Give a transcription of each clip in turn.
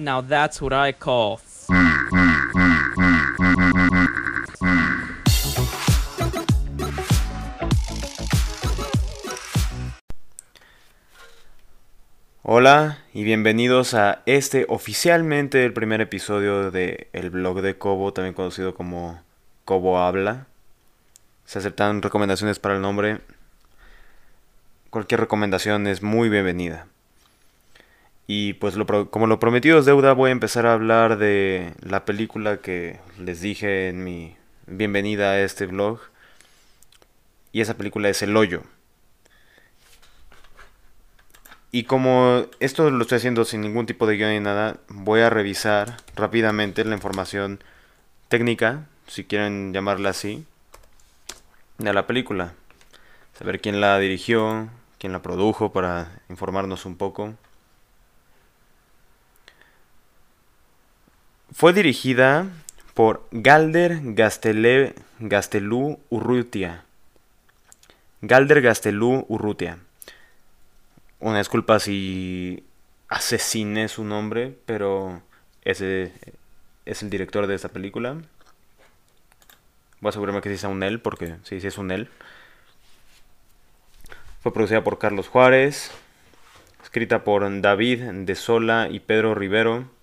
Now that's what I call. Hola y bienvenidos a este oficialmente el primer episodio de el blog de Cobo, también conocido como Cobo Habla. Se aceptan recomendaciones para el nombre. Cualquier recomendación es muy bienvenida. Y pues lo como lo prometido es deuda, voy a empezar a hablar de la película que les dije en mi bienvenida a este blog. Y esa película es El Hoyo. Y como esto lo estoy haciendo sin ningún tipo de guion ni nada, voy a revisar rápidamente la información técnica, si quieren llamarla así, de la película. Saber quién la dirigió, quién la produjo para informarnos un poco. Fue dirigida por Galder Gastelú Urrutia. Galder Gastelú Urrutia. Una disculpa si asesiné su nombre, pero ese es el director de esta película. Voy a asegurarme que sí sea un él, porque sí, sí es un él. Fue producida por Carlos Juárez, escrita por David de Sola y Pedro Rivero.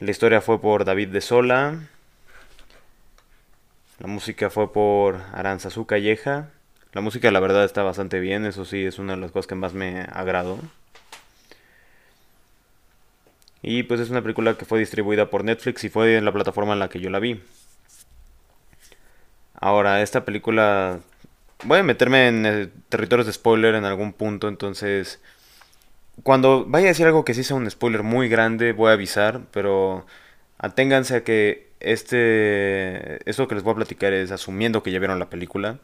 La historia fue por David de Sola. La música fue por Aranzazú Calleja. La música la verdad está bastante bien, eso sí es una de las cosas que más me agradó. Y pues es una película que fue distribuida por Netflix y fue en la plataforma en la que yo la vi. Ahora, esta película... Voy a meterme en territorios de spoiler en algún punto, entonces... Cuando vaya a decir algo que sí sea un spoiler muy grande, voy a avisar, pero aténganse a que este... Esto que les voy a platicar es asumiendo que ya vieron la película.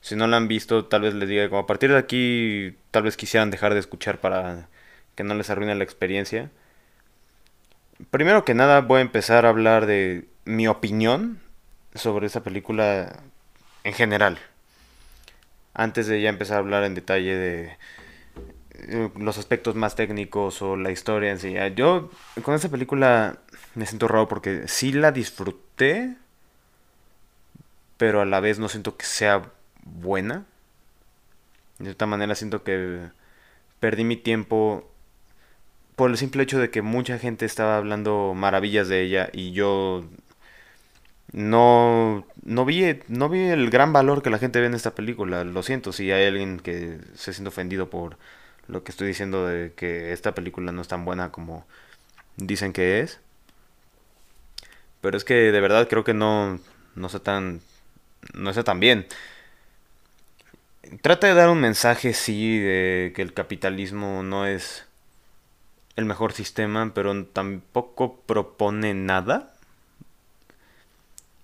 Si no la han visto, tal vez les diga como a partir de aquí, tal vez quisieran dejar de escuchar para que no les arruine la experiencia. Primero que nada voy a empezar a hablar de mi opinión sobre esa película en general. Antes de ya empezar a hablar en detalle de los aspectos más técnicos o la historia en sí. Yo con esa película me siento raro porque sí la disfruté, pero a la vez no siento que sea buena. De cierta manera siento que perdí mi tiempo por el simple hecho de que mucha gente estaba hablando maravillas de ella y yo no, no, vi, no vi el gran valor que la gente ve en esta película. Lo siento si hay alguien que se siente ofendido por lo que estoy diciendo de que esta película no es tan buena como dicen que es. Pero es que de verdad creo que no, no está tan, no está tan bien trata de dar un mensaje, sí, de que el capitalismo no es el mejor sistema, pero tampoco propone nada.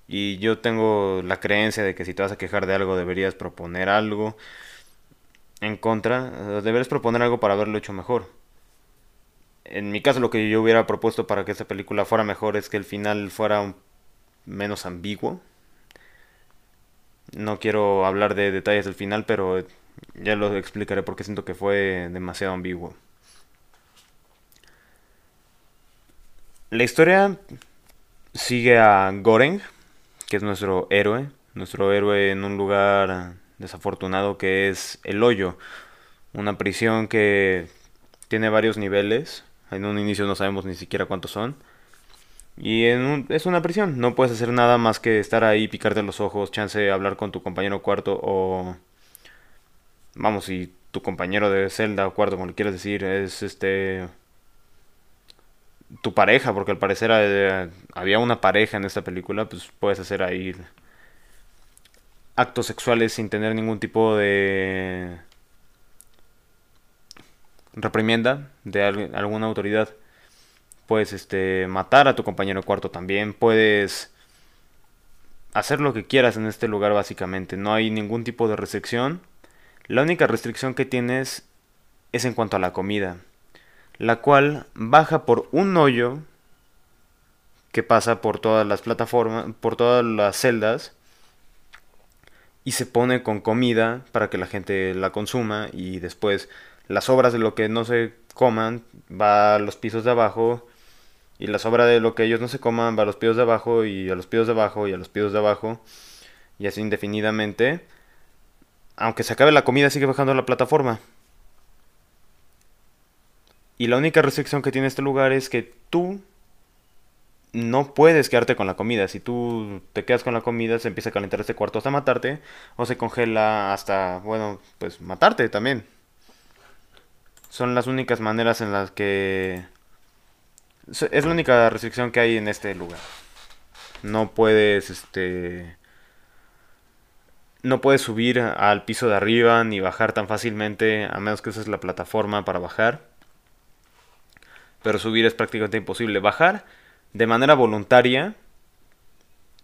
Y yo tengo la creencia de que si te vas a quejar de algo deberías proponer algo en contra, deberías proponer algo para haberlo hecho mejor. En mi caso lo que yo hubiera propuesto para que esta película fuera mejor es que el final fuera menos ambiguo, no quiero hablar de detalles del final, pero ya lo explicaré porque siento que fue demasiado ambiguo. La historia sigue a Goreng, que es nuestro héroe, nuestro héroe en un lugar desafortunado que es el hoyo, una prisión que tiene varios niveles, en un inicio no sabemos ni siquiera cuántos son, y es una prisión, no puedes hacer nada más que estar ahí, picarte los ojos, chance hablar con tu compañero cuarto o... Vamos, si tu compañero de celda o cuarto, como le quieras decir, es este... Tu pareja, porque al parecer eh, había una pareja en esta película, pues puedes hacer ahí actos sexuales sin tener ningún tipo de reprimienda de alguna autoridad. Puedes este, matar a tu compañero cuarto también, puedes hacer lo que quieras en este lugar básicamente, no hay ningún tipo de restricción. La única restricción que tienes es en cuanto a la comida, la cual baja por un hoyo que pasa por todas las plataformas, por todas las celdas y se pone con comida para que la gente la consuma y después las sobras de lo que no se coman va a los pisos de abajo y la sobra de lo que ellos no se coman va a los pisos de abajo y a los pisos de abajo y a los pisos de abajo y así indefinidamente. Aunque se acabe la comida sigue bajando la plataforma. Y la única restricción que tiene este lugar es que tú no puedes quedarte con la comida. Si tú te quedas con la comida, se empieza a calentar este cuarto hasta matarte. O se congela hasta, bueno, pues matarte también. Son las únicas maneras en las que... Es la única restricción que hay en este lugar. No puedes, este... No puedes subir al piso de arriba ni bajar tan fácilmente, a menos que uses la plataforma para bajar. Pero subir es prácticamente imposible. Bajar de manera voluntaria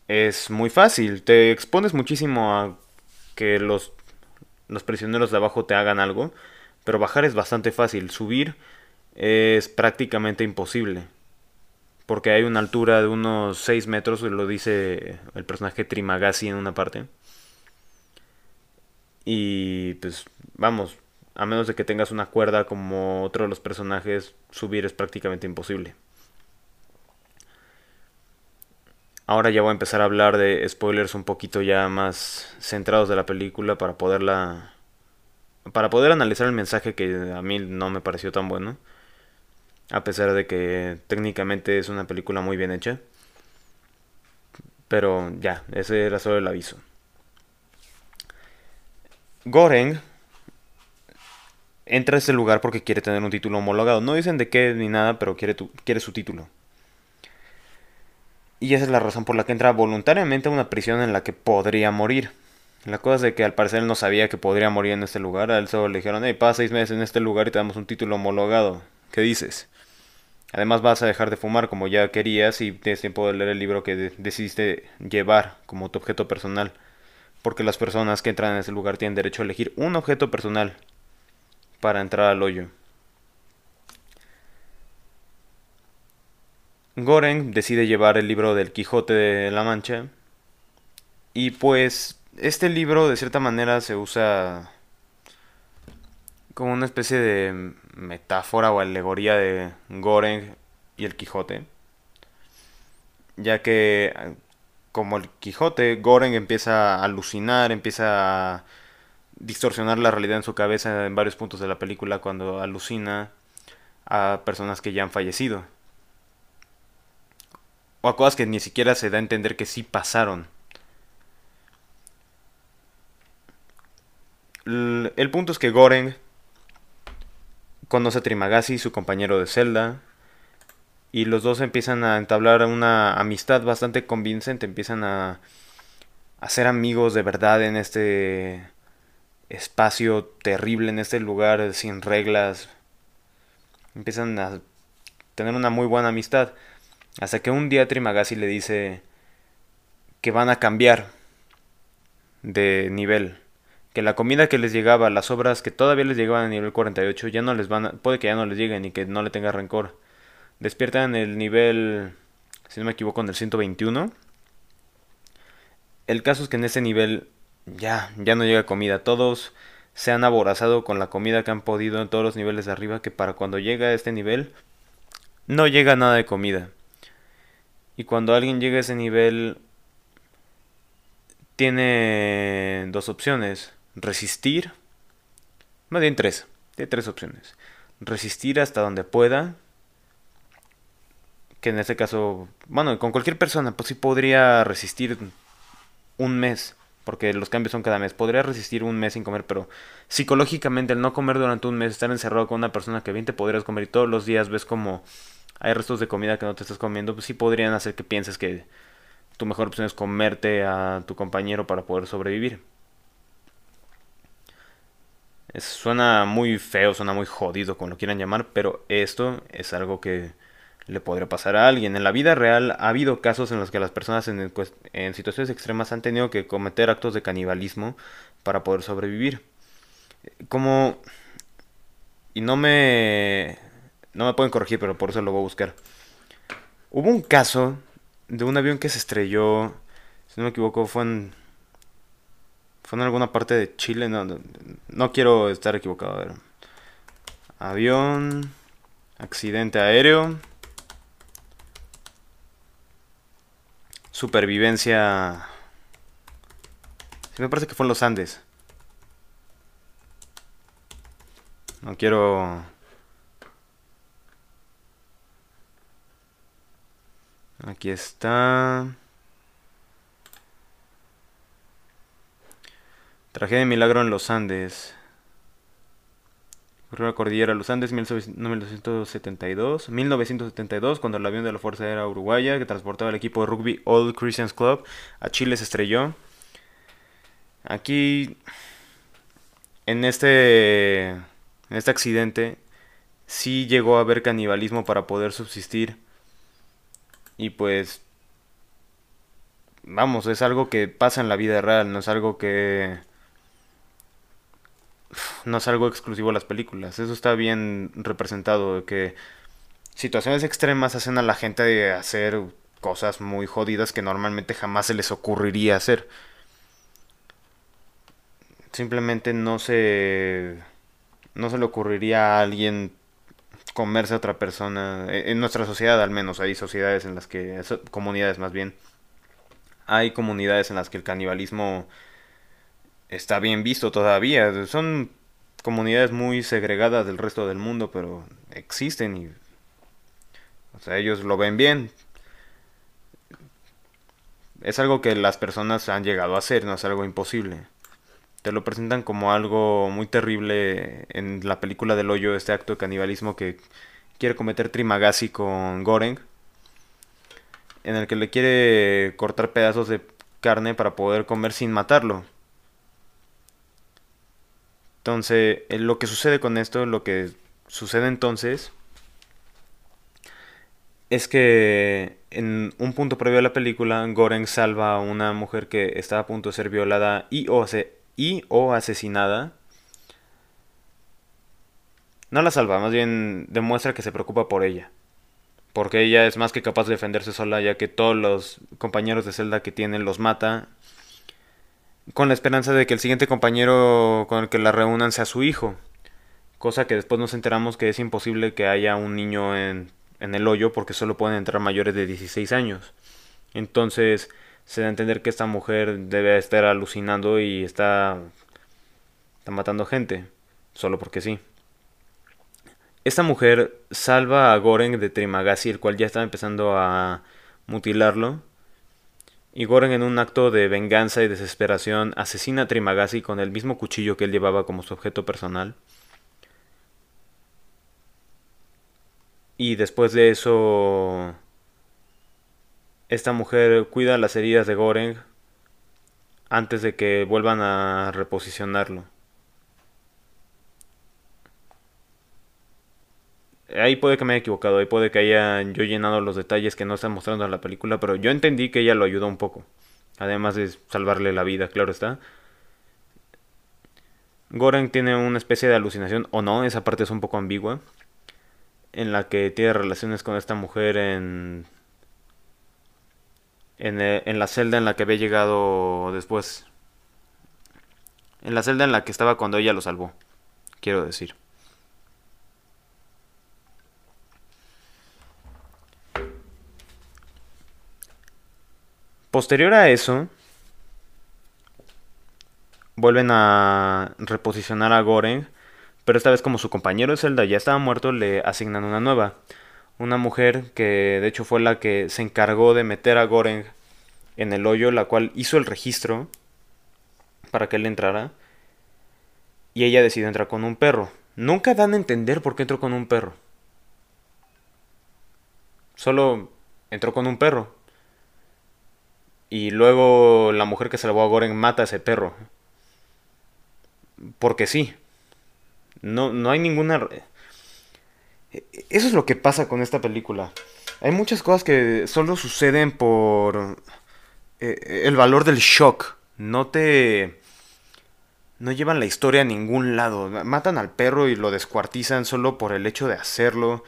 es muy fácil. Te expones muchísimo a que los, los prisioneros de abajo te hagan algo, pero bajar es bastante fácil. Subir es prácticamente imposible. Porque hay una altura de unos 6 metros, lo dice el personaje Trimagasi en una parte. Y pues vamos, a menos de que tengas una cuerda como otro de los personajes, subir es prácticamente imposible. Ahora ya voy a empezar a hablar de spoilers un poquito ya más centrados de la película para poderla para poder analizar el mensaje que a mí no me pareció tan bueno. A pesar de que técnicamente es una película muy bien hecha. Pero ya, ese era solo el aviso. Goreng entra a ese lugar porque quiere tener un título homologado. No dicen de qué ni nada, pero quiere, quiere su título. Y esa es la razón por la que entra voluntariamente a una prisión en la que podría morir. La cosa es de que al parecer él no sabía que podría morir en este lugar. A él solo le dijeron, hey, pasa seis meses en este lugar y te damos un título homologado. ¿Qué dices? Además vas a dejar de fumar como ya querías y tienes tiempo de leer el libro que decidiste llevar como tu objeto personal. Porque las personas que entran en ese lugar tienen derecho a elegir un objeto personal para entrar al hoyo. Goren decide llevar el libro del Quijote de la Mancha. Y pues este libro de cierta manera se usa como una especie de metáfora o alegoría de Goren y el Quijote. Ya que como el Quijote, Goren empieza a alucinar, empieza a distorsionar la realidad en su cabeza en varios puntos de la película cuando alucina a personas que ya han fallecido o a cosas que ni siquiera se da a entender que sí pasaron. El, punto es que Goren conoce a Trimagasi, su compañero de celda, y los dos empiezan a entablar una amistad bastante convincente, empiezan a, a ser amigos de verdad en este espacio terrible, en este lugar sin reglas. Empiezan a tener una muy buena amistad. Hasta que un día Trimagasi le dice que van a cambiar de nivel. Que la comida que les llegaba, las obras que todavía les llegaban a nivel 48, ya no les van a, puede que ya no les lleguen y que no le tenga rencor. Despiertan el nivel, si no me equivoco, en el 121. El caso es que en ese nivel ya, ya no llega comida. Todos se han aborazado con la comida que han podido en todos los niveles de arriba, que para cuando llega a este nivel no llega nada de comida. Y cuando alguien llega a ese nivel, tiene dos opciones. Resistir. Más bien tres. Tiene tres opciones. Resistir hasta donde pueda. Que en este caso, bueno, con cualquier persona, pues sí podría resistir un mes. Porque los cambios son cada mes. Podría resistir un mes sin comer, pero psicológicamente el no comer durante un mes, estar encerrado con una persona que bien te podrías comer y todos los días ves como hay restos de comida que no te estás comiendo, pues sí podrían hacer que pienses que tu mejor opción es comerte a tu compañero para poder sobrevivir. suena muy feo, suena muy jodido, como lo quieran llamar, pero esto es algo que le podría pasar a alguien. En la vida real ha habido casos en los que las personas en situaciones extremas han tenido que cometer actos de canibalismo para poder sobrevivir. Como... Y no me no me pueden corregir, pero por eso lo voy a buscar. Hubo un caso de un avión que se estrelló, si no me equivoco, fue en, fue en alguna parte de Chile. No, no, quiero estar equivocado. A ver. Avión. Accidente aéreo. Supervivencia. Me parece que fue en los Andes. No quiero... Aquí está. Tragedia de milagro en los Andes. Ocurrió la cordillera de los Andes, 1972. 1972, cuando el avión de la Fuerza Aérea Uruguaya, que transportaba el equipo de rugby Old Christians Club a Chile, se estrelló. Aquí, en este, en este accidente, sí llegó a haber canibalismo para poder subsistir. Y pues, vamos, es algo que pasa en la vida real, no es algo que no es algo exclusivo de las películas. Eso está bien representado, que situaciones extremas hacen a la gente de hacer cosas muy jodidas que normalmente jamás se les ocurriría hacer. Simplemente no se no se le ocurriría a alguien comerse a otra persona. E, en nuestra sociedad al menos hay sociedades en las que comunidades más bien hay comunidades en las que el canibalismo está bien visto todavía. Son comunidades muy segregadas del resto del mundo, pero existen y o sea, ellos lo ven bien. Es algo que las personas han llegado a hacer, no es algo imposible. Te lo presentan como algo muy terrible en la película del hoyo, este acto de canibalismo que quiere cometer Trimagasi con Goreng, en el que le quiere cortar pedazos de carne para poder comer sin matarlo. Entonces, eh, lo que sucede con esto, lo que sucede entonces, es que en un punto previo a la película, Goren salva a una mujer que está a punto de ser violada y o, y o asesinada. No la salva, más bien demuestra que se preocupa por ella. Porque ella es más que capaz de defenderse sola, ya que todos los compañeros de celda que tienen los mata con la esperanza de que el siguiente compañero con el que la reúnan sea su hijo. Cosa que después nos enteramos que es imposible que haya un niño en, en el hoyo porque solo pueden entrar mayores de 16 años. Entonces se da a entender que esta mujer debe estar alucinando y está, está matando gente, solo porque sí. Esta mujer salva a Goren de Trimagasi, el cual ya estaba empezando a mutilarlo y Goren en un acto de venganza y desesperación asesina a Trimagasi con el mismo cuchillo que él llevaba como su objeto personal. Y después de eso, esta mujer cuida las heridas de Goren antes de que vuelvan a reposicionarlo. ahí puede que me haya equivocado, ahí puede que haya yo llenado los detalles que no están mostrando en la película, pero yo entendí que ella lo ayudó un poco. Además de salvarle la vida, claro está. Goren tiene una especie de alucinación, o no, esa parte es un poco ambigua, en la que tiene relaciones con esta mujer en, en, eh, en la celda en la que había llegado después. En la celda en la que estaba cuando ella lo salvó, quiero decir. Posterior a eso, vuelven a reposicionar a Goren, pero esta vez como su compañero de celda ya estaba muerto, le asignan una nueva. Una mujer que de hecho fue la que se encargó de meter a Goren en el hoyo, la cual hizo el registro para que él entrara. Y ella decidió entrar con un perro. Nunca dan a entender por qué entró con un perro. Solo entró con un perro. Y luego la mujer que salvó a Goren mata a ese perro. Porque sí. No, no hay ninguna... Eso es lo que pasa con esta película. Hay muchas cosas que solo suceden por eh, el valor del shock. No te... No llevan la historia a ningún lado. Matan al perro y lo descuartizan solo por el hecho de hacerlo.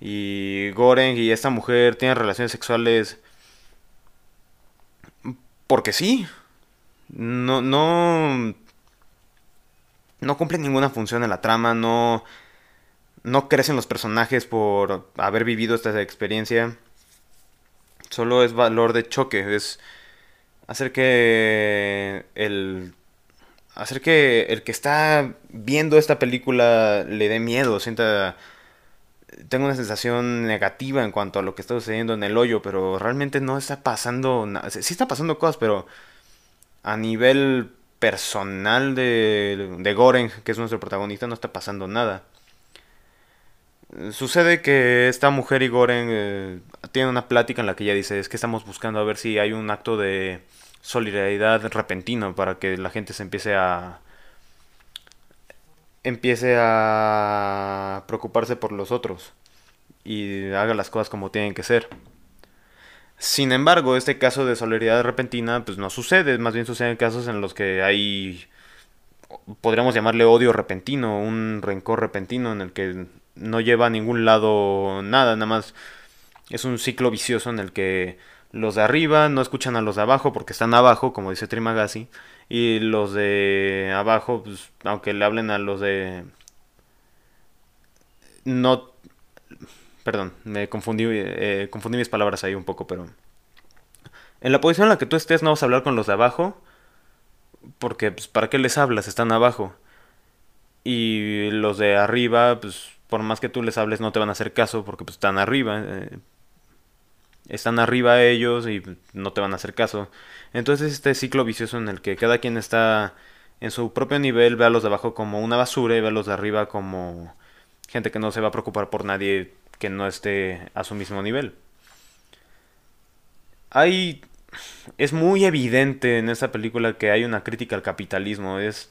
Y Goren y esta mujer tienen relaciones sexuales porque sí. No, no. No cumple ninguna función en la trama, no. No crecen los personajes por haber vivido esta experiencia. Solo es valor de choque, es hacer que el hacer que el que está viendo esta película le dé miedo, sienta tengo una sensación negativa en cuanto a lo que está sucediendo en el hoyo, pero realmente no está pasando nada. Sí está pasando cosas, pero a nivel personal de, de Goren, que es nuestro protagonista, no está pasando nada. Sucede que esta mujer y Goren eh, tienen una plática en la que ella dice, es que estamos buscando a ver si hay un acto de solidaridad repentino para que la gente se empiece a empiece a preocuparse por los otros y haga las cosas como tienen que ser. Sin embargo, este caso de solidaridad repentina pues no sucede, más bien suceden casos en los que hay podríamos llamarle odio repentino, un rencor repentino en el que no lleva a ningún lado nada, nada más es un ciclo vicioso en el que los de arriba no escuchan a los de abajo porque están abajo, como dice Trimagasi, y los de abajo, pues, aunque le hablen a los de... No... Perdón, me confundí, eh, confundí mis palabras ahí un poco, pero... En la posición en la que tú estés no vas a hablar con los de abajo, porque pues, ¿para qué les hablas? Están abajo. Y los de arriba, pues por más que tú les hables no te van a hacer caso porque pues, están arriba. Eh, están arriba ellos y no te van a hacer caso. Entonces este ciclo vicioso en el que cada quien está en su propio nivel, ve a los de abajo como una basura y ve a los de arriba como gente que no se va a preocupar por nadie que no esté a su mismo nivel. Hay es muy evidente en esta película que hay una crítica al capitalismo, es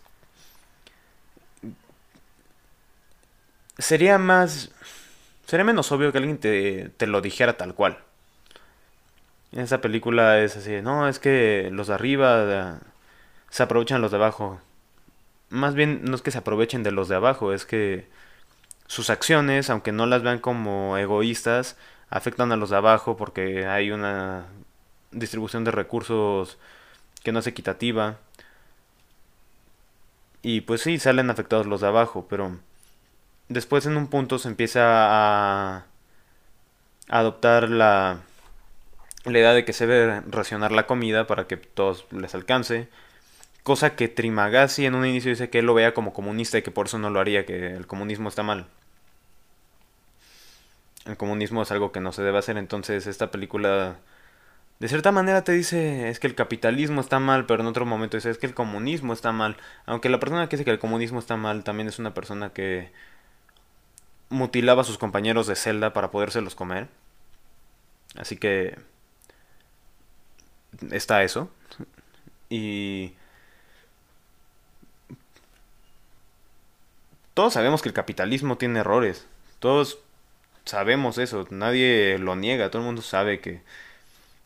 sería más sería menos obvio que alguien te, te lo dijera tal cual. En esa película es así, no, es que los de arriba se aprovechan los de abajo. Más bien no es que se aprovechen de los de abajo, es que sus acciones, aunque no las vean como egoístas, afectan a los de abajo porque hay una distribución de recursos que no es equitativa. Y pues sí, salen afectados los de abajo, pero después en un punto se empieza a adoptar la la idea de que se debe racionar la comida para que todos les alcance. Cosa que Trimagasi en un inicio dice que él lo vea como comunista y que por eso no lo haría, que el comunismo está mal. El comunismo es algo que no se debe hacer, entonces esta película de cierta manera te dice es que el capitalismo está mal, pero en otro momento dice es que el comunismo está mal. Aunque la persona que dice que el comunismo está mal también es una persona que mutilaba a sus compañeros de celda para podérselos comer. Así que está eso. Y todos sabemos que el capitalismo tiene errores. Todos sabemos eso. Nadie lo niega. Todo el mundo sabe que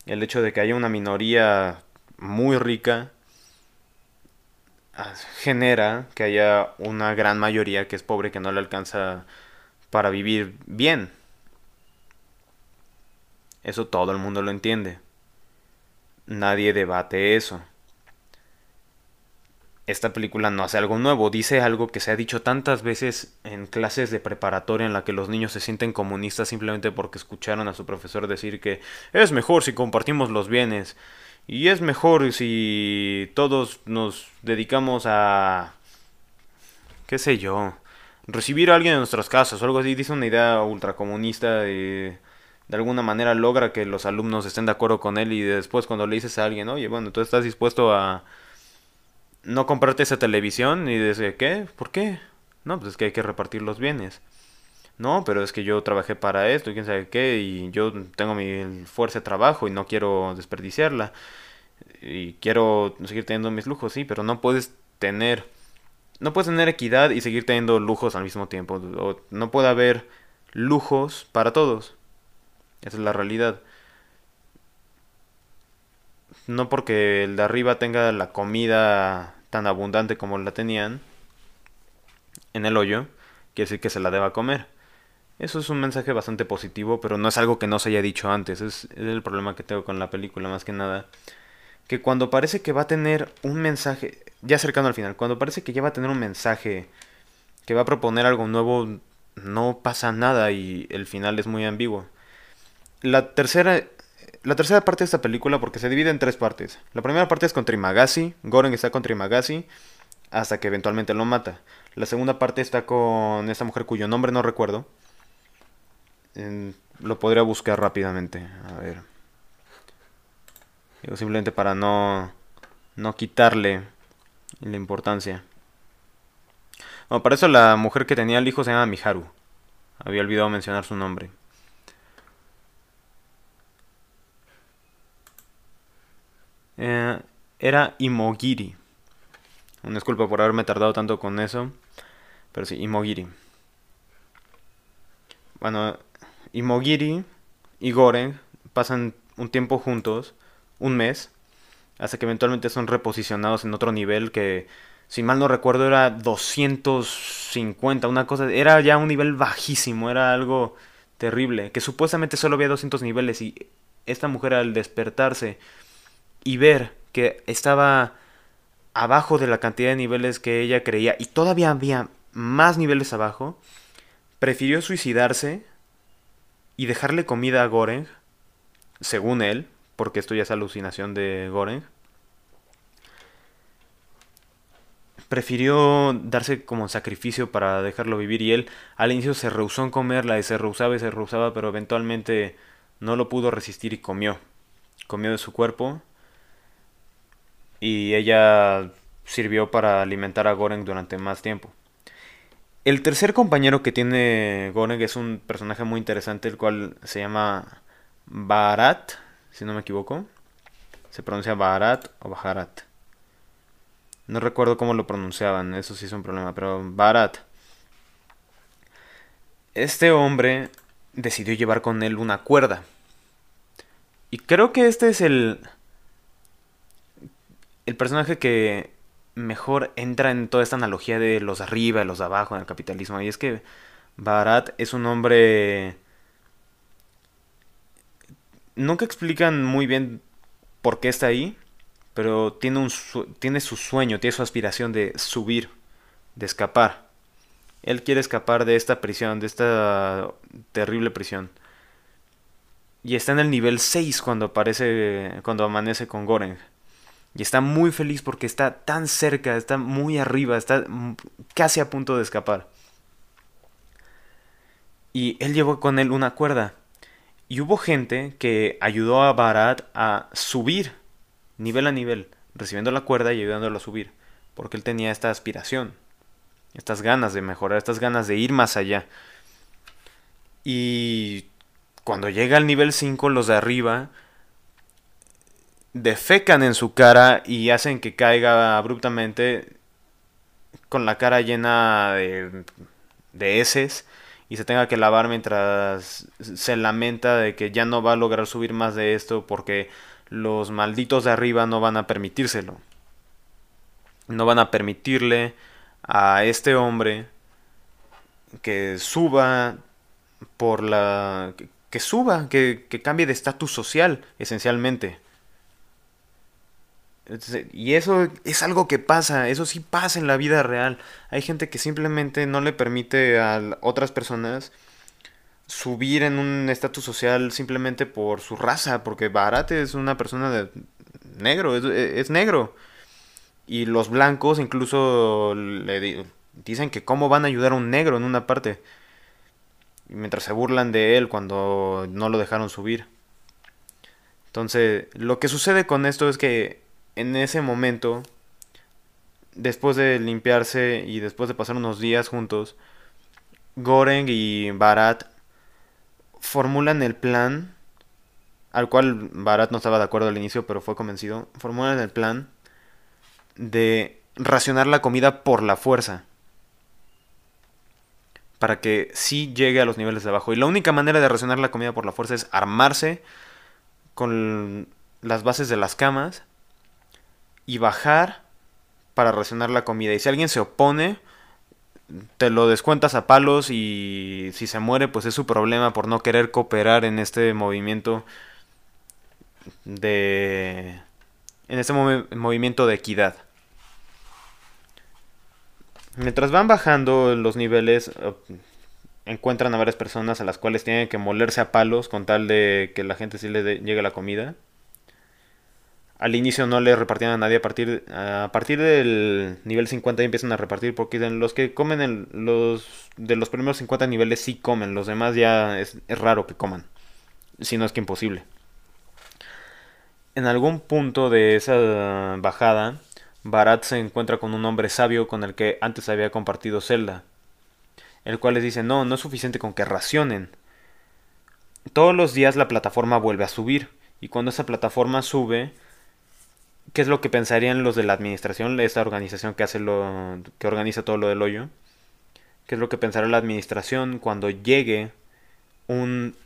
el hecho de que haya una minoría muy rica ah, genera que haya una gran mayoría que es pobre que no le alcanza para vivir bien. Eso todo el mundo lo entiende nadie debate eso. Esta película no hace algo nuevo, dice algo que se ha dicho tantas veces en clases de preparatoria en la que los niños se sienten comunistas simplemente porque escucharon a su profesor decir que es mejor si compartimos los bienes y es mejor si todos nos dedicamos a qué sé yo, recibir a alguien en nuestras casas o algo así, dice una idea ultracomunista de de alguna manera logra que los alumnos estén de acuerdo con él y después cuando le dices a alguien, oye, bueno, tú estás dispuesto a no comprarte esa televisión y dice, ¿qué? ¿Por qué? No, pues es que hay que repartir los bienes. No, pero es que yo trabajé para esto y quién sabe qué y yo tengo mi fuerza de trabajo y no quiero desperdiciarla y quiero seguir teniendo mis lujos, sí, pero no puedes tener no puedes tener equidad y seguir teniendo lujos al mismo tiempo. No puede haber lujos para todos. Esa es la realidad. No porque el de arriba tenga la comida tan abundante como la tenían en el hoyo, quiere decir que se la deba comer. Eso es un mensaje bastante positivo, pero no es algo que no se haya dicho antes. Es, es, el problema que tengo con la película, más que nada. Que cuando parece que va a tener un mensaje, ya cercano al final, cuando parece que ya va a tener un mensaje que va a proponer algo nuevo, no pasa nada y el final es muy ambiguo. La tercera, la tercera parte de esta película, porque se divide en tres partes. La primera parte es contra Imagasi, Goren está contra Imagasi, hasta que eventualmente lo mata. La segunda parte está con esta mujer cuyo nombre no recuerdo. lo podría buscar rápidamente. A ver. Digo, simplemente para no, no quitarle la importancia. Bueno, para eso la mujer que tenía el hijo se llama Miharu. Había olvidado mencionar su nombre. Eh, era Imogiri. Una disculpa por haberme tardado tanto con eso. Pero sí, Imogiri. Bueno, Imogiri y Goren pasan un tiempo juntos, un mes, hasta que eventualmente son reposicionados en otro nivel que, si mal no recuerdo, era 250, una cosa, era ya un nivel bajísimo, era algo terrible, que supuestamente solo había 200 niveles y esta mujer al despertarse y ver que estaba abajo de la cantidad de niveles que ella creía y todavía había más niveles abajo, prefirió suicidarse y dejarle comida a Goreng, según él, porque esto ya es alucinación de Goreng. Prefirió darse como sacrificio para dejarlo vivir y él al inicio se rehusó en comerla y se rehusaba y se rehusaba, pero eventualmente no lo pudo resistir y comió. Comió de su cuerpo y ella sirvió para alimentar a Goreng durante más tiempo. El tercer compañero que tiene Goreng es un personaje muy interesante, el cual se llama Barat, si no me equivoco. Se pronuncia Barat o Baharat. No recuerdo cómo lo pronunciaban, eso sí es un problema, pero Barat. Este hombre decidió llevar con él una cuerda. Y creo que este es el el personaje que mejor entra en toda esta analogía de los de arriba y los de abajo en el capitalismo. Y es que Barat es un hombre... Nunca explican muy bien por qué está ahí, pero tiene, un tiene su sueño, tiene su aspiración de subir, de escapar. Él quiere escapar de esta prisión, de esta terrible prisión. Y está en el nivel 6 cuando aparece, cuando amanece con Goreng. Y está muy feliz porque está tan cerca, está muy arriba, está casi a punto de escapar. Y él llevó con él una cuerda. Y hubo gente que ayudó a Barat a subir nivel a nivel, recibiendo la cuerda y ayudándolo a subir. Porque él tenía esta aspiración, estas ganas de mejorar, estas ganas de ir más allá. Y cuando llega al nivel 5, los de arriba defecan en su cara y hacen que caiga abruptamente con la cara llena de, de heces y se tenga que lavar mientras se lamenta de que ya no va a lograr subir más de esto porque los malditos de arriba no van a permitírselo. No van a permitirle a este hombre que suba por la... que, suba, que, que cambie de estatus social, esencialmente. Y eso es algo que pasa, eso sí pasa en la vida real. Hay gente que simplemente no le permite a otras personas subir en un estatus social simplemente por su raza, porque Barate es una persona de negro, es, negro. Y los blancos incluso le dicen que cómo van a ayudar a un negro en una parte. Mientras se burlan de él cuando no lo dejaron subir. Entonces, lo que sucede con esto es que en ese momento, después de limpiarse y después de pasar unos días juntos, Goreng y Barat formulan el plan, al cual Barat no estaba de acuerdo al inicio, pero fue convencido, formulan el plan de racionar la comida por la fuerza. Para que sí llegue a los niveles de abajo. Y la única manera de racionar la comida por la fuerza es armarse con las bases de las camas y bajar para racionar la comida. Y si alguien se opone, te lo descuentas a palos y si se muere, pues es su problema por no querer cooperar en este movimiento de... en este movimiento de equidad. Mientras van bajando los niveles, encuentran a varias personas a las cuales tienen que molerse a palos con tal de que la gente sí le llegue la comida. Al inicio no le repartían a nadie, a partir, a partir del nivel 50 empiezan a repartir porque los que comen en los de los primeros 50 niveles sí comen, los demás ya es, es raro que coman, si no es que imposible. En algún punto de esa bajada, Barat se encuentra con un hombre sabio con el que antes había compartido celda, el cual les dice, no, no es suficiente con que racionen. Todos los días la plataforma vuelve a subir, y cuando esa plataforma sube, ¿qué es lo que pensarían los de la administración, esta organización que hace lo, que organiza todo lo del hoyo? ¿Qué es lo que pensará la administración cuando llegue un,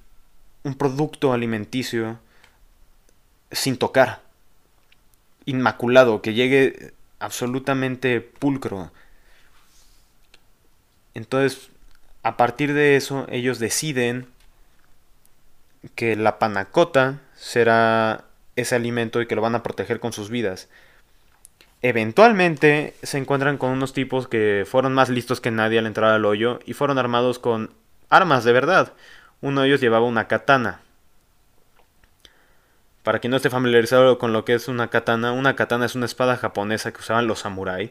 un producto alimenticio sin tocar? inmaculado, que llegue absolutamente pulcro. Entonces, a partir de eso, ellos deciden que la panacota será ese alimento y que lo van a proteger con sus vidas. Eventualmente se encuentran con unos tipos que fueron más listos que nadie al entrar al hoyo y fueron armados con armas de verdad. Uno de ellos llevaba una katana. Para quien no esté familiarizado con lo que es una katana, una katana es una espada japonesa que usaban los samuráis.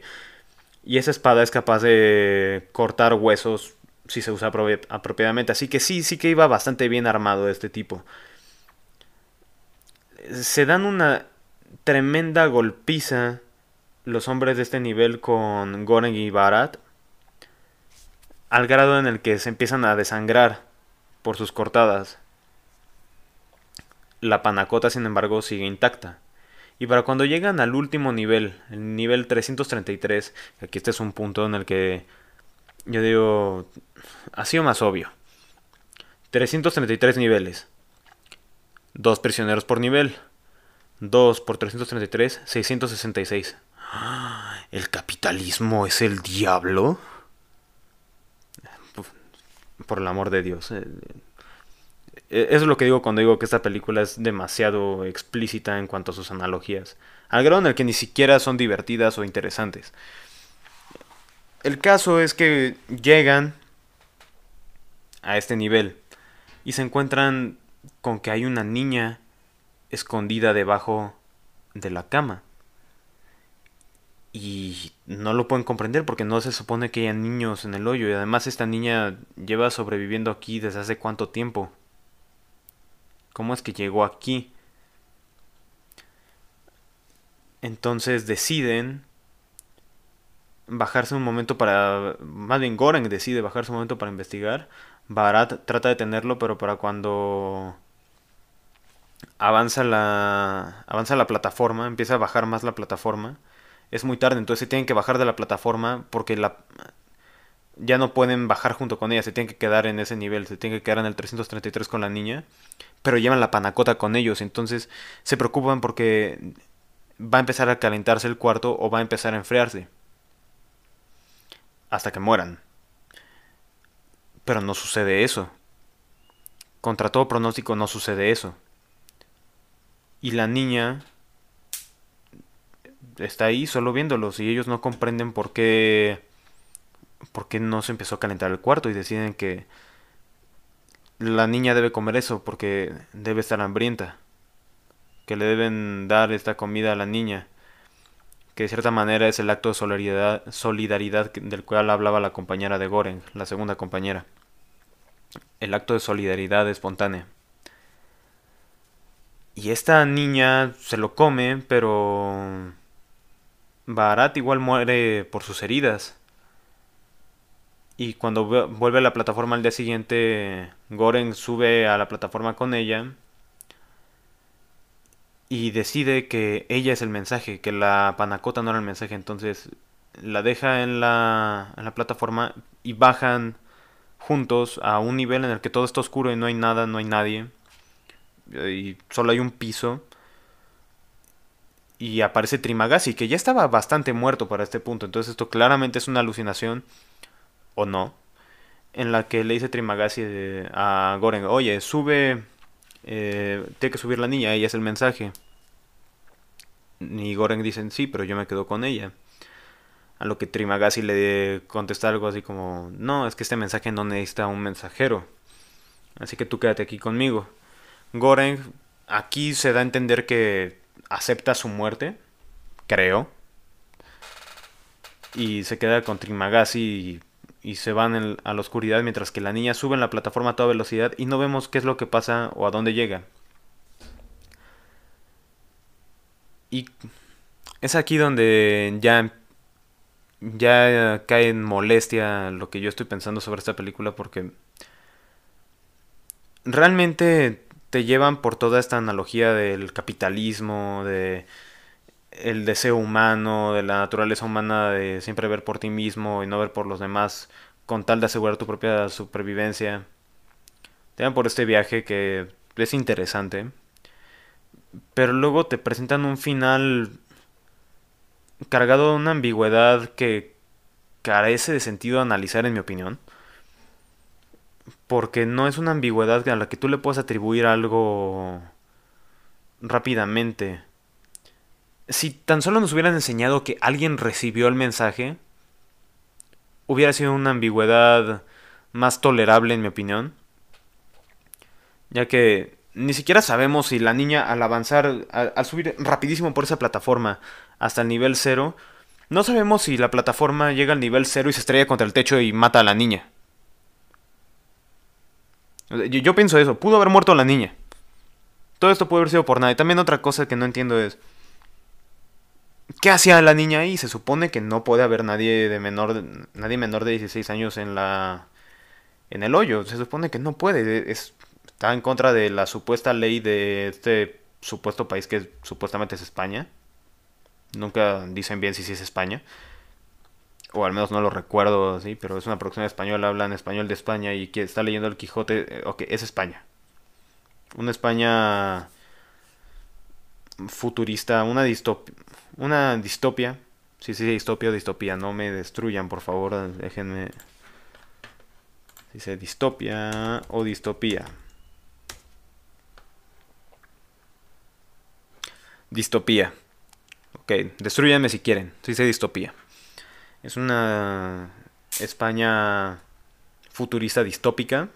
Y esa espada es capaz de cortar huesos si se usa apropiadamente. Así que sí, sí que iba bastante bien armado este tipo. Se dan una tremenda golpiza los hombres de este nivel con Goren y Barat. Al grado en el que se empiezan a desangrar por sus cortadas. La panacota, sin embargo, sigue intacta. Y para cuando llegan al último nivel, el nivel 333, aquí este es un punto en el que yo digo, ha sido más obvio. 333 niveles. Dos prisioneros por nivel. 2 por 333, 666. ¿El capitalismo es el diablo? Por el amor de Dios. Eh, e, eso es lo que digo cuando digo que esta película es demasiado explícita en cuanto a sus analogías. Al grado en el que ni siquiera son divertidas o interesantes. El caso es que llegan a este nivel y se encuentran con que hay una niña escondida debajo de la cama. Y no lo pueden comprender porque no se supone que haya niños en el hoyo. Y además esta niña lleva sobreviviendo aquí desde hace cuánto tiempo. ¿Cómo es que llegó aquí? Entonces deciden bajarse un momento para... Más bien Goren decide bajarse un momento para investigar. Barat trata de tenerlo, pero para cuando avanza la, avanza la plataforma, empieza a bajar más la plataforma, es muy tarde, entonces se tienen que bajar de la plataforma porque la, ya no pueden bajar junto con ella, se tienen que quedar en ese nivel, se tienen que quedar en el 333 con la niña, pero llevan la panacota con ellos, entonces se preocupan porque va a empezar a calentarse el cuarto o va a empezar a enfriarse hasta que mueran. Pero no sucede eso. Contra todo pronóstico no sucede eso. Y la niña está ahí solo viéndolos y ellos no comprenden por qué por qué no se empezó a calentar el cuarto y deciden que la niña debe comer eso porque debe estar hambrienta. Que le deben dar esta comida a la niña. Que de cierta manera es el acto de solidaridad, solidaridad del cual hablaba la compañera de Goren, la segunda compañera. El acto de solidaridad espontánea. Y esta niña se lo come, pero Barat igual muere por sus heridas. Y cuando vuelve a la plataforma al día siguiente, Goren sube a la plataforma con ella y decide que ella es el mensaje, que la panacota no era el mensaje. Entonces la deja en la, en la plataforma y bajan juntos a un nivel en el que todo está oscuro y no hay nada, no hay nadie. Y solo hay un piso. Y aparece Trimagasi, que ya estaba bastante muerto para este punto. Entonces esto claramente es una alucinación o no, en la que le dice Trimagasi a Goren, oye, sube, eh, tiene que subir la niña, ella es el mensaje. Y Goren dice, sí, pero yo me quedo con ella. A lo que Trimagasi le contesta algo así como, no, es que este mensaje no necesita un mensajero. Así que tú quédate aquí conmigo. Goreng aquí se da a entender que acepta su muerte, creo. Y se queda con Trimagasi y, y se van a la oscuridad mientras que la niña sube en la plataforma a toda velocidad y no vemos qué es lo que pasa o a dónde llega. Y es aquí donde ya ya cae en molestia lo que yo estoy pensando sobre esta película porque realmente te llevan por toda esta analogía del capitalismo, de el deseo humano, de la naturaleza humana de siempre ver por ti mismo y no ver por los demás con tal de asegurar tu propia supervivencia. Te dan por este viaje que es interesante, pero luego te presentan un final cargado de una ambigüedad que carece de sentido analizar en mi opinión porque no es una ambigüedad a la que tú le puedas atribuir algo rápidamente. Si tan solo nos hubieran enseñado que alguien recibió el mensaje, hubiera sido una ambigüedad más tolerable en mi opinión. Ya que ni siquiera sabemos si la niña al avanzar, al, subir rapidísimo por esa plataforma hasta el nivel cero, no sabemos si la plataforma llega al nivel cero y se estrella contra el techo y mata a la niña. Yo, pienso eso, pudo haber muerto la niña. Todo esto pudo haber sido por nada. Y también otra cosa que no entiendo es... ¿Qué hacía la niña ahí? Se supone que no puede haber nadie de menor nadie menor de 16 años en la en el hoyo. Se supone que no puede. está en contra de la supuesta ley de este supuesto país que supuestamente es España. Nunca dicen bien si sí es España o al menos no lo recuerdo así, pero es una producción española, habla en español de España y que está leyendo el Quijote, eh, ok, es España. Una España futurista, una distopia, una distopia, sí, sí, distopia o distopía, no me destruyan, por favor, déjenme, dice distopia o distopía. Distopía. Ok, destruyanme si quieren, sí, dice distopía. Es una España futurista distópica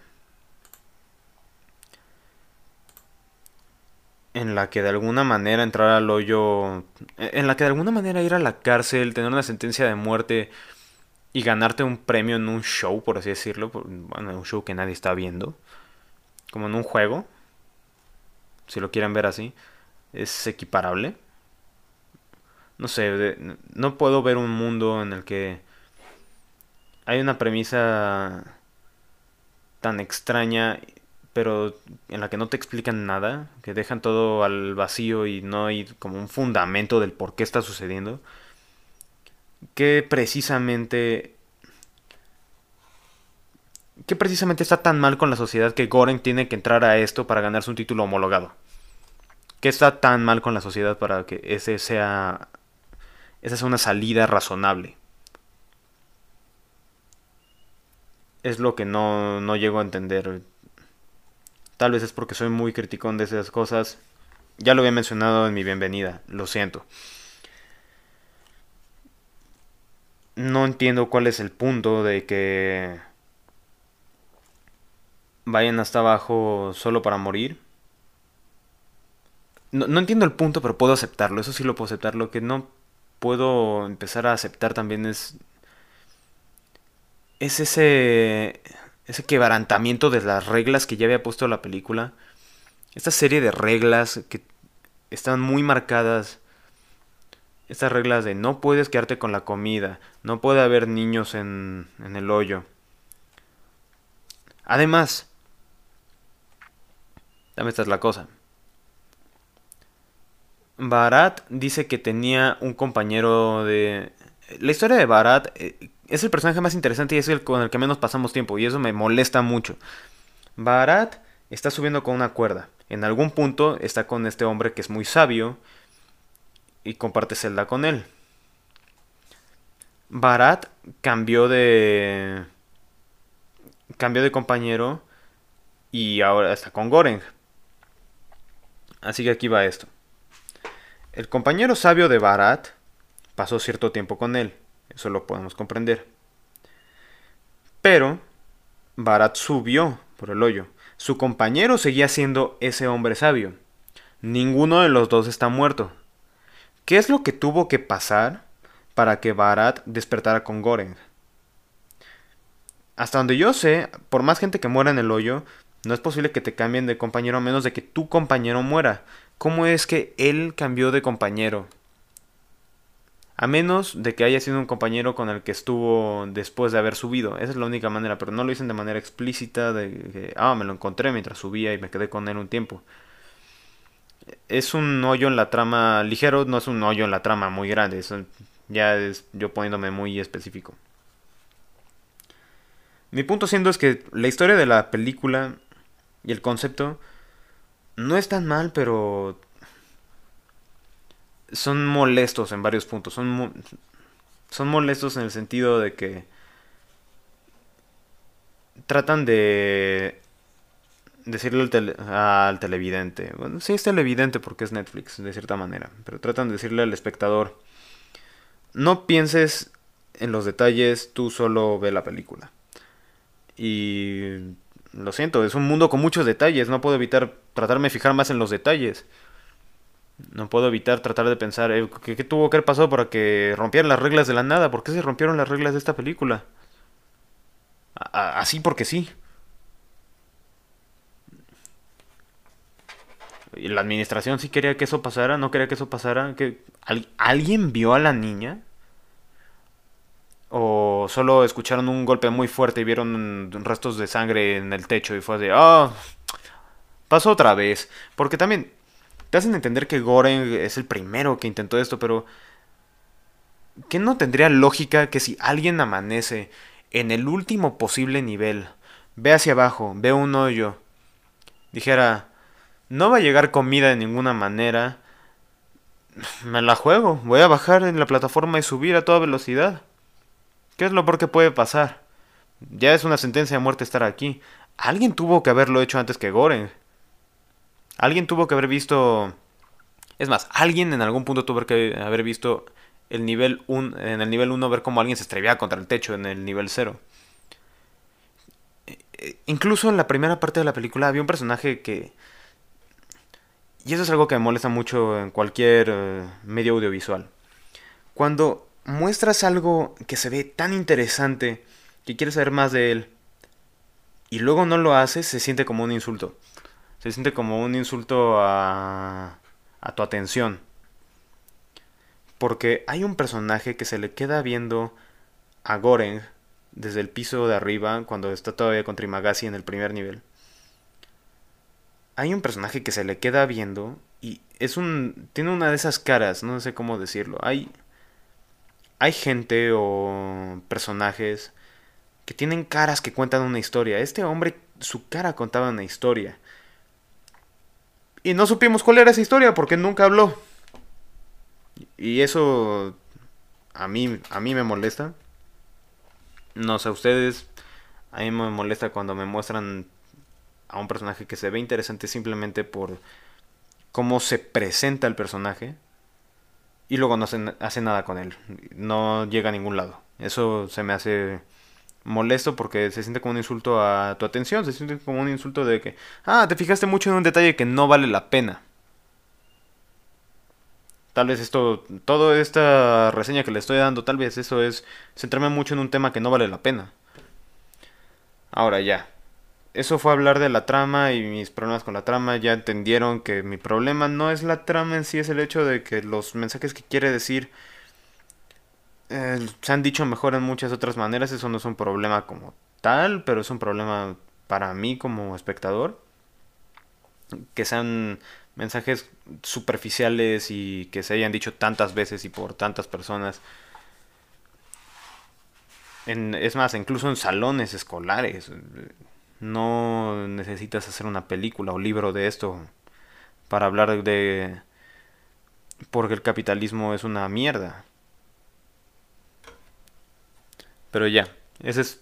en la que de alguna manera entrar al hoyo, en la que de alguna manera ir a la cárcel, tener una sentencia de muerte y ganarte un premio en un show, por así decirlo, bueno, un show que nadie está viendo, como en un juego, si lo quieren ver así, es equiparable. No sé, no puedo ver un mundo en el que hay una premisa tan extraña, pero en la que no te explican nada, que dejan todo al vacío y no hay como un fundamento del por qué está sucediendo, que precisamente que precisamente está tan mal con la sociedad que Goren tiene que entrar a esto para ganarse un título homologado. Que está tan mal con la sociedad para que ese sea esa es una salida razonable. Es lo que no, no llego a entender. Tal vez es porque soy muy criticón de esas cosas. Ya lo había mencionado en mi bienvenida, lo siento. No entiendo cuál es el punto de que vayan hasta abajo solo para morir. No, no, entiendo el punto, pero puedo aceptarlo. Eso sí lo puedo aceptar. Lo que no puedo empezar a aceptar también es es ese ese quebrantamiento de las reglas que ya había puesto la película. Esta serie de reglas que están muy marcadas. Estas reglas de no puedes quedarte con la comida, no puede haber niños en, en el hoyo. Además, dame esta es la cosa. Barat dice que tenía un compañero de... La historia de Barat eh, es el personaje más interesante y es el con el que menos pasamos tiempo y eso me molesta mucho. Barat está subiendo con una cuerda. En algún punto está con este hombre que es muy sabio y comparte celda con él. Barat cambió de cambió de compañero y ahora está con Goreng. Así que aquí va esto. El compañero sabio de Barat pasó cierto tiempo con él, Eso lo podemos comprender. Pero Barat subió por el hoyo. Su compañero seguía siendo ese hombre sabio. Ninguno de los dos está muerto. ¿Qué es lo que tuvo que pasar para que Barat despertara con Goreng? Hasta donde yo sé, por más gente que muera en el hoyo, no es posible que te cambien de compañero a menos de que tu compañero muera. ¿Cómo es que él cambió de compañero? A menos de que haya sido un compañero con el que estuvo después de haber subido. Esa es la única manera, pero no lo dicen de manera explícita de que, ah, me lo encontré mientras subía y me quedé con él un tiempo. Es un hoyo en la trama ligero, no es un hoyo en la trama muy grande. Eso ya es yo poniéndome muy específico. Mi punto siendo es que la historia de la película y el concepto no es tan mal, pero son molestos en varios puntos. Son, son molestos en el sentido de que tratan de decirle al, televidente. Bueno, sí es televidente porque es Netflix, de cierta manera. Pero tratan de decirle al espectador. No pienses en los detalles, tú solo ve la película. Y lo siento, es un mundo con muchos detalles. No puedo evitar tratarme de fijar más en los detalles. No puedo evitar tratar de pensar, eh, ¿qué, tuvo que haber pasado para que rompieran las reglas de la nada? ¿Por qué se rompieron las reglas de esta película? así porque sí. Y la administración sí quería que eso pasara, no quería que eso pasara. que ¿Alguien vio a la niña? ¿O solo escucharon un golpe muy fuerte y vieron restos de sangre en el techo y fue de, ah, pasó otra vez? Porque también te hacen entender que Goren es el primero que intentó esto, pero ¿qué no tendría lógica que si alguien amanece en el último posible nivel, ve hacia abajo, ve un hoyo, dijera, no va a llegar comida de ninguna manera, me la juego, voy a bajar en la plataforma y subir a toda velocidad? ¿Qué es lo peor que puede pasar? Ya es una sentencia de muerte estar aquí. Alguien tuvo que haberlo hecho antes que Goren. Alguien tuvo que haber visto... Es más, alguien en algún punto tuvo que haber visto el nivel 1, en el nivel 1 ver cómo alguien se estrellaba contra el techo en el nivel 0. E, incluso en la primera parte de la película había un personaje que... Y eso es algo que me molesta mucho en cualquier eh, medio audiovisual. Cuando muestras algo que se ve tan interesante que quieres saber más de él y luego no lo haces, se siente como un insulto se siente como un insulto a, a tu atención. Porque hay un personaje que se le queda viendo a Goreng desde el piso de arriba cuando está todavía con Trimagasi en el primer nivel. Hay un personaje que se le queda viendo y es un tiene una de esas caras, no sé cómo decirlo. Hay hay gente o personajes que tienen caras que cuentan una historia. Este hombre su cara contaba una historia. Y no supimos cuál era esa historia porque nunca habló. Y eso a mí, a mí me molesta. No sé, a ustedes. A mí me molesta cuando me muestran a un personaje que se ve interesante simplemente por cómo se presenta el personaje. Y luego no hace nada con él. No llega a ningún lado. Eso se me hace molesto porque se siente como un insulto a tu atención, se siente como un insulto de que, ah, te fijaste mucho en un detalle que no vale la pena. Tal vez esto, toda esta reseña que le estoy dando, tal vez eso es centrarme mucho en un tema que no vale la pena. Ahora ya. Eso fue hablar de la trama y mis problemas con la trama. Ya entendieron que mi problema no es la trama en sí, es el hecho de que los mensajes que quiere decir eh, se han dicho mejor en muchas otras maneras, eso no es un problema como tal, pero es un problema para mí como espectador. Que sean mensajes superficiales y que se hayan dicho tantas veces y por tantas personas. es más, incluso en salones escolares. No necesitas hacer una película o libro de esto para hablar de... porque el capitalismo es una mierda. Pero ya, esa es,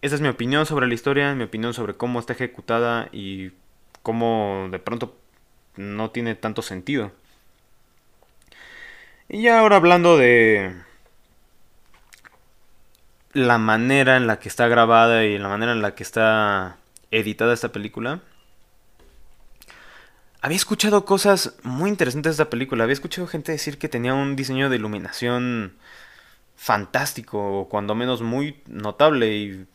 esa es mi opinión sobre la historia, mi opinión sobre cómo está ejecutada y cómo de pronto no tiene tanto sentido. Y ya ahora hablando de la manera en la que está grabada y la manera en la que está editada esta película. Había escuchado cosas muy interesantes de esta película. Había escuchado gente decir que tenía un diseño de iluminación fantástico, o cuando menos muy notable y...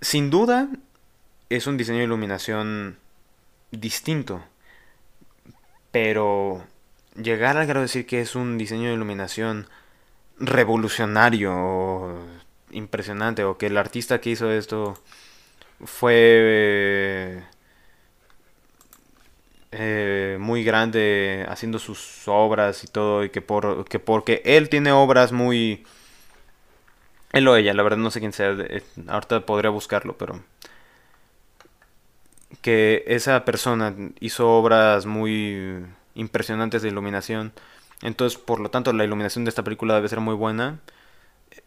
Sin duda es un diseño de iluminación distinto, pero llegar al grado de decir que es un diseño de iluminación revolucionario, impresionante, o que el artista que hizo esto fue eh, muy grande haciendo sus obras y todo, y que, por, que porque él tiene obras muy... Él o ella, la verdad no sé quién sea, eh, ahorita podría buscarlo, pero... Que esa persona hizo obras muy impresionantes de iluminación. Entonces, por lo tanto, la iluminación de esta película debe ser muy buena.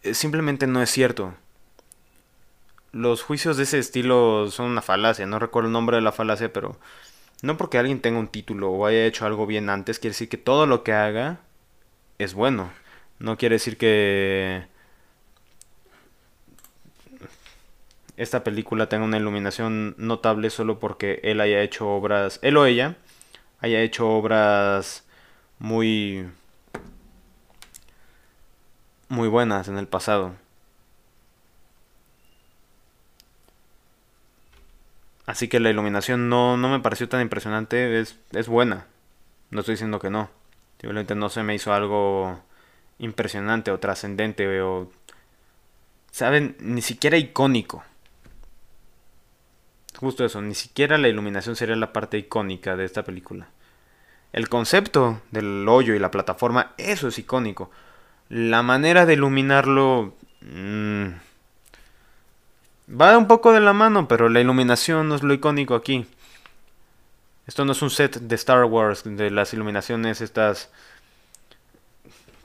Eh, simplemente no es cierto. Los juicios de ese estilo son una falacia. No recuerdo el nombre de la falacia, pero no porque alguien tenga un título o haya hecho algo bien antes, quiere decir que todo lo que haga es bueno. No quiere decir que esta película tenga una iluminación notable solo porque él haya hecho obras, él o ella haya hecho obras muy muy buenas en el pasado. Así que la iluminación no, no me pareció tan impresionante, es, es buena. No estoy diciendo que no. Simplemente no se me hizo algo impresionante o trascendente o... ¿Saben? Ni siquiera icónico. Justo eso, ni siquiera la iluminación sería la parte icónica de esta película. El concepto del hoyo y la plataforma, eso es icónico. La manera de iluminarlo... Mmm, va un poco de la mano, pero la iluminación no es lo icónico aquí. Esto no es un set de Star Wars, de las iluminaciones estas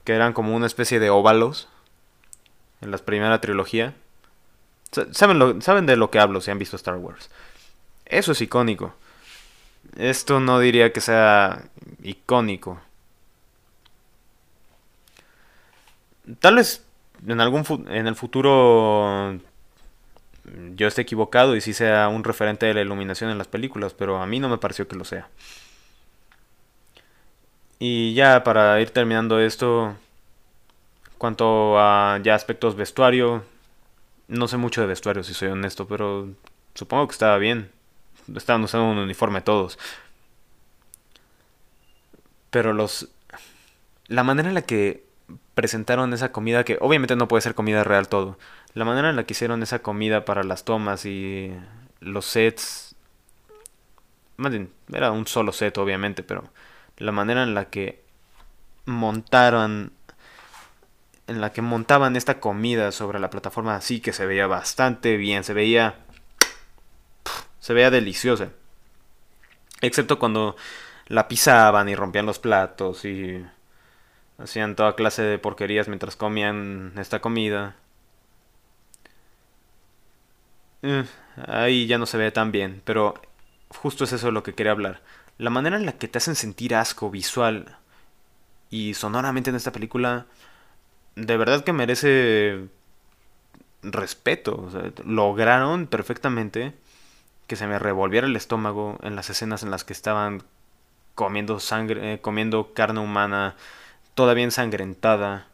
que eran como una especie de óvalos en la primera trilogía. Saben, saben de lo que hablo si han visto Star Wars. Eso es icónico. Esto no diría que sea icónico. Tal vez en algún en el futuro yo esté equivocado y si sea un referente de la iluminación en las películas, pero a mí no me pareció que lo sea. Y ya para ir terminando esto, cuanto a ya aspectos vestuario, no sé mucho de vestuario si soy honesto, pero supongo que estaba bien. Estaban usando un uniforme todos. Pero los... La manera en la que presentaron esa comida, que obviamente no puede ser comida real todo, la manera en la que hicieron esa comida para las tomas y los sets... Más bien, era un solo set obviamente, pero la manera en la que montaron en la que montaban esta comida sobre la plataforma así que se veía bastante bien, se veía se veía deliciosa. Excepto cuando la pisaban y rompían los platos y hacían toda clase de porquerías mientras comían esta comida. Eh, ahí ya no se ve tan bien, pero justo es eso de lo que quería hablar. La manera en la que te hacen sentir asco visual y sonoramente en esta película, de verdad que merece respeto. lograron perfectamente que se me revolviera el estómago en las escenas en las que estaban comiendo sangre, eh, comiendo carne humana todavía ensangrentada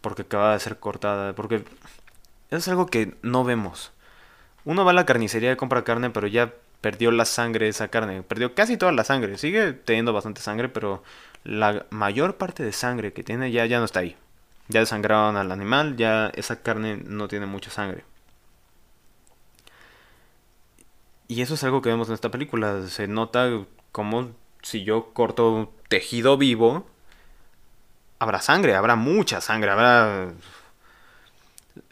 porque acababa de ser cortada, porque eso es algo que no vemos. Uno va a la carnicería y compra carne, pero ya perdió la sangre esa carne. Perdió casi toda la sangre. Sigue teniendo bastante sangre, pero la mayor parte de sangre que tiene ya, ya no está ahí. Ya desangraron al animal, ya esa carne no tiene mucha sangre. Y eso es algo que vemos en esta película. Se nota como si yo corto tejido vivo, habrá sangre, habrá mucha sangre, habrá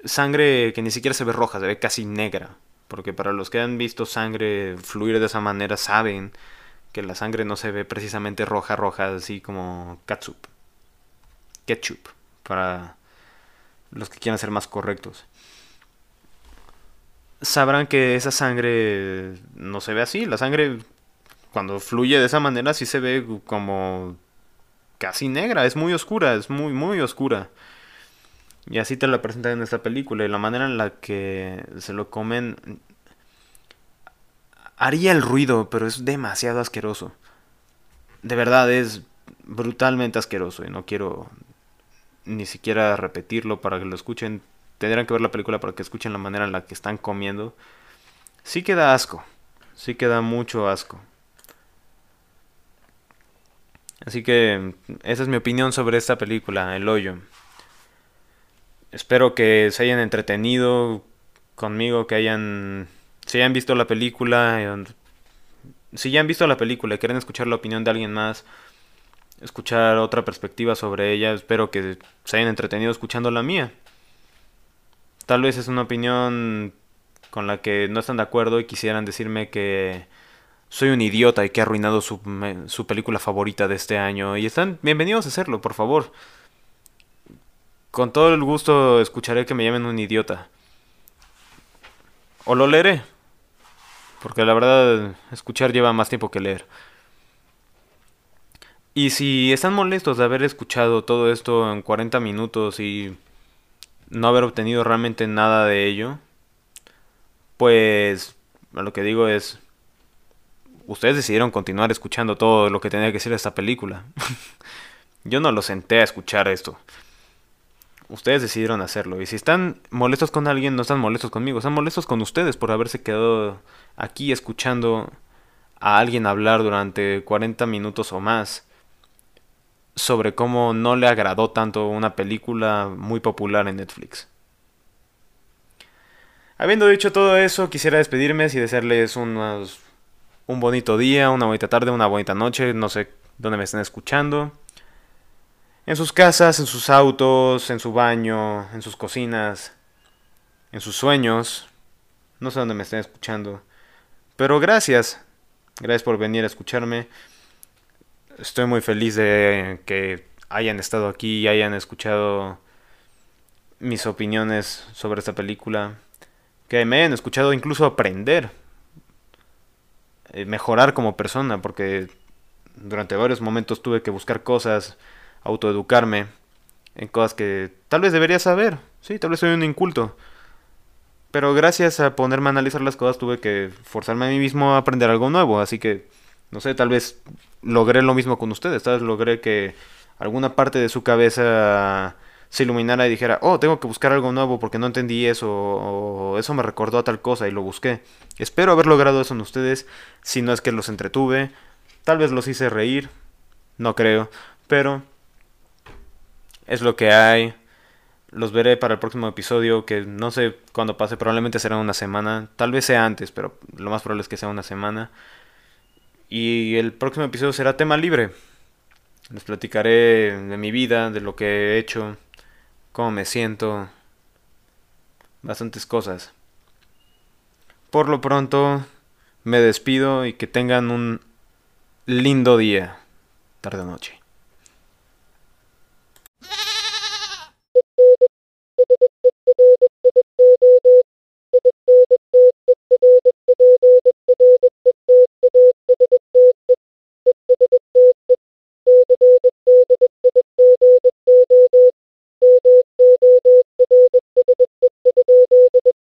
sangre que ni siquiera se ve roja, se ve casi negra. Porque para los que han visto sangre fluir de esa manera saben que la sangre no se ve precisamente roja, roja, así como ketchup. Ketchup, para los que quieran ser más correctos. Sabrán que esa sangre no se ve así. La sangre, cuando fluye de esa manera, sí se ve como casi negra, es muy oscura, es muy, muy oscura. Y así te la presentan en esta película. Y la manera en la que se lo comen haría el ruido, pero es demasiado asqueroso. De verdad es brutalmente asqueroso y no quiero ni siquiera repetirlo para que lo escuchen. Tendrán que ver la película para que escuchen la manera en la que están comiendo. Sí queda asco, sí queda mucho asco. Así que esa es mi opinión sobre esta película, El Hoyo. Espero que se hayan entretenido conmigo, que hayan... Si hayan visto la película, si ya han visto la película y quieren escuchar la opinión de alguien más, escuchar otra perspectiva sobre ella, espero que se hayan entretenido escuchando la mía. Tal vez es una opinión con la que no están de acuerdo y quisieran decirme que soy un idiota y que he arruinado su, su película favorita de este año. Y están bienvenidos a hacerlo, por favor. Con todo el gusto escucharé que me llamen un idiota. O lo leeré. Porque la verdad, escuchar lleva más tiempo que leer. Y si están molestos de haber escuchado todo esto en 40 minutos y no haber obtenido realmente nada de ello, pues lo que digo es, ustedes decidieron continuar escuchando todo lo que tenía que decir esta película. Yo no lo senté a escuchar esto. Ustedes decidieron hacerlo. Y si están molestos con alguien, no están molestos conmigo. Están molestos con ustedes por haberse quedado aquí escuchando a alguien hablar durante 40 minutos o más sobre cómo no le agradó tanto una película muy popular en Netflix. Habiendo dicho todo eso, quisiera despedirme y desearles unos un bonito día, una bonita tarde, una bonita noche, no sé dónde me estén escuchando. En sus casas, en sus autos, en su baño, en sus cocinas, en sus sueños. No sé dónde me estén escuchando. Pero gracias. Gracias por venir a escucharme. Estoy muy feliz de que hayan estado aquí y hayan escuchado mis opiniones sobre esta película. Que me hayan escuchado incluso aprender mejorar como persona, porque durante varios momentos tuve que buscar cosas, autoeducarme en cosas que tal vez debería saber, sí, tal vez soy un inculto. Pero gracias a ponerme a analizar las cosas tuve que forzarme a mí mismo a aprender algo nuevo, así que no sé, tal vez logré lo mismo con ustedes, tal vez logré que alguna parte de su cabeza se iluminara y dijera, oh, tengo que buscar algo nuevo porque no entendí eso, o eso me recordó a tal cosa y lo busqué. Espero haber logrado eso en ustedes, si no es que los entretuve, tal vez los hice reír, no creo, pero es lo que hay. Los veré para el próximo episodio, que no sé cuándo pase, probablemente será una semana, tal vez sea antes, pero lo más probable es que sea una semana. Y el próximo episodio será tema libre. Les platicaré de mi vida, de lo que he hecho, cómo me siento, bastantes cosas. Por lo pronto, me despido y que tengan un lindo día, tarde o noche.